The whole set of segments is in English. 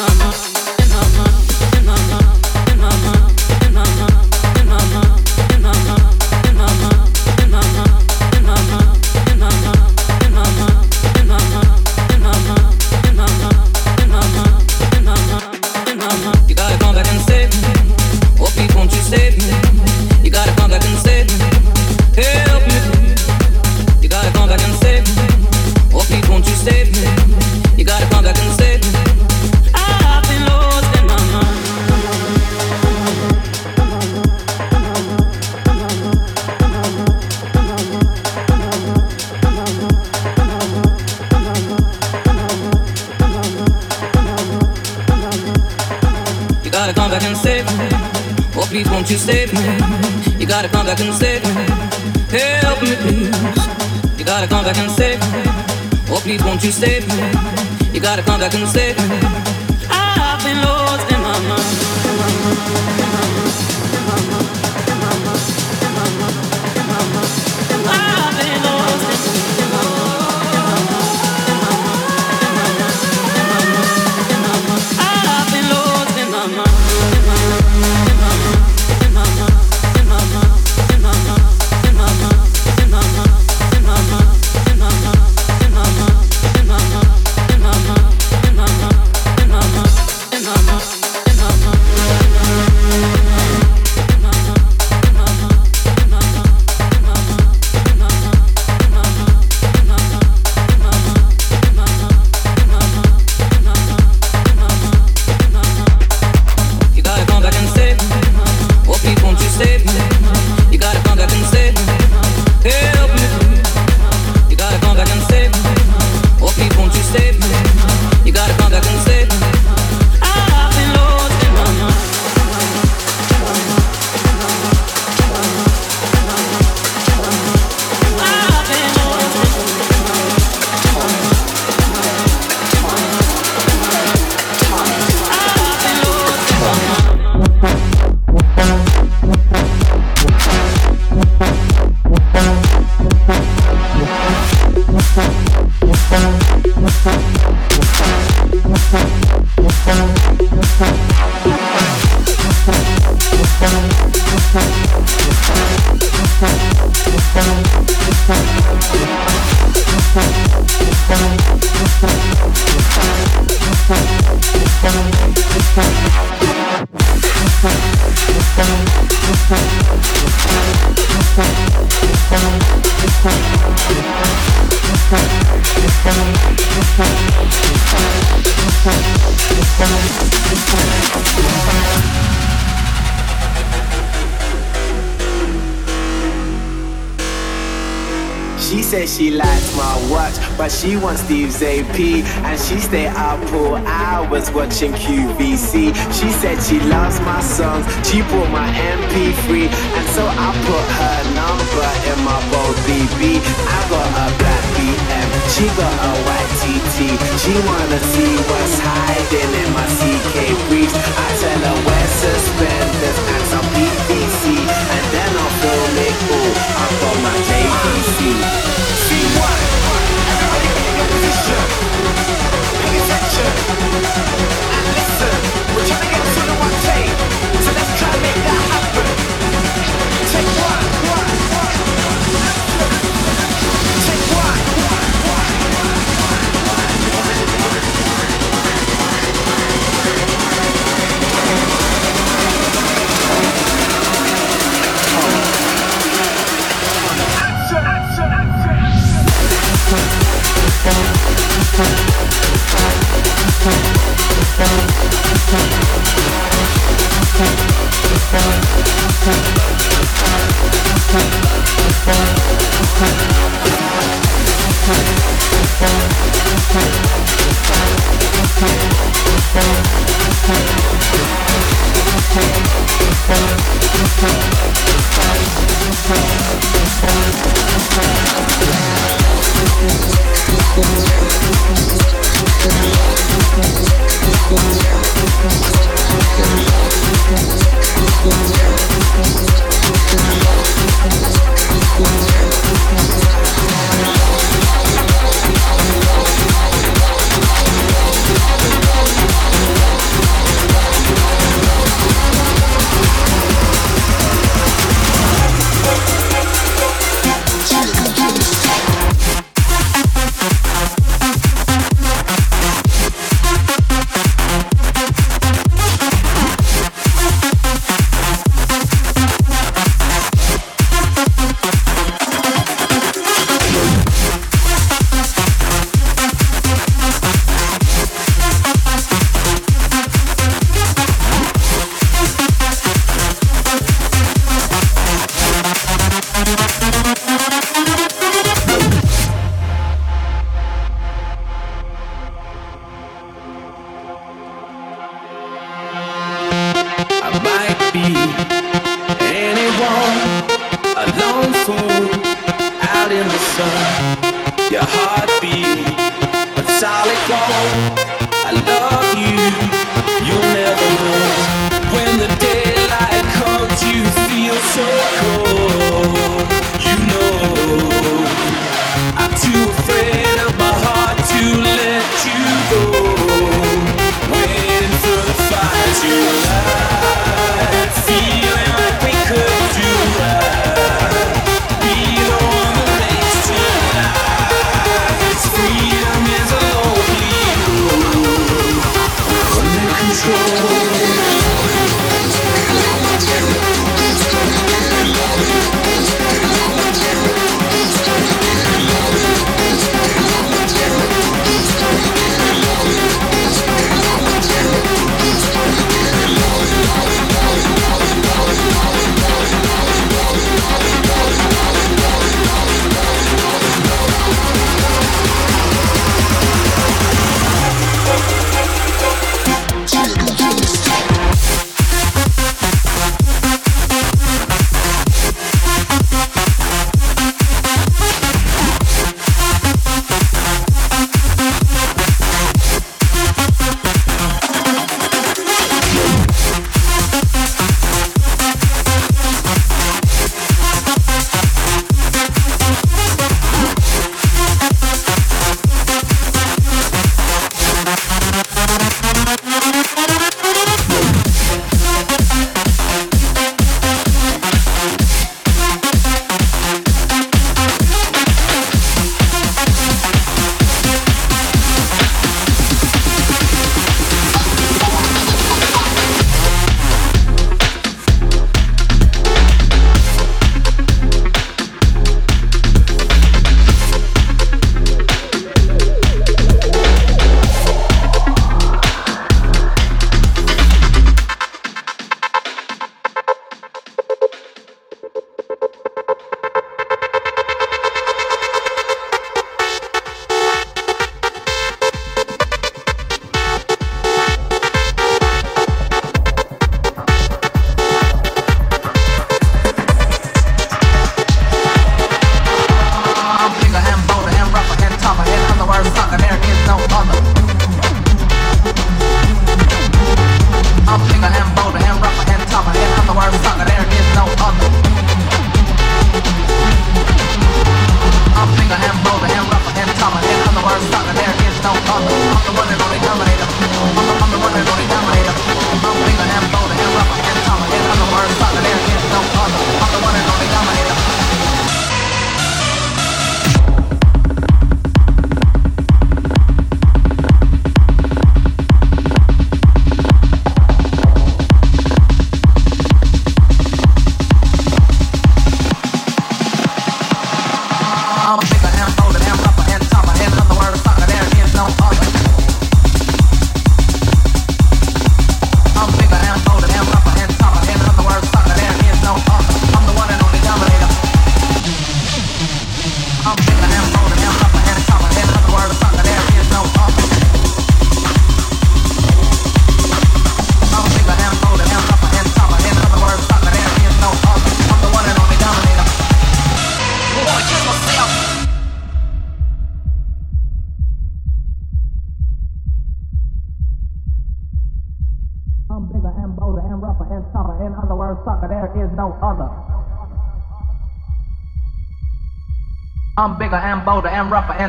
mama. gotta come back and save me. Help me, please. You gotta come back and save me. Oh, please, won't you save me? You gotta come back and save me. I've been lost in my mind. She wants Steve's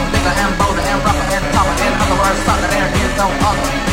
I'm bigger and bolder and rougher and tougher. In other words, sucker, there is no other.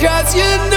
Cause you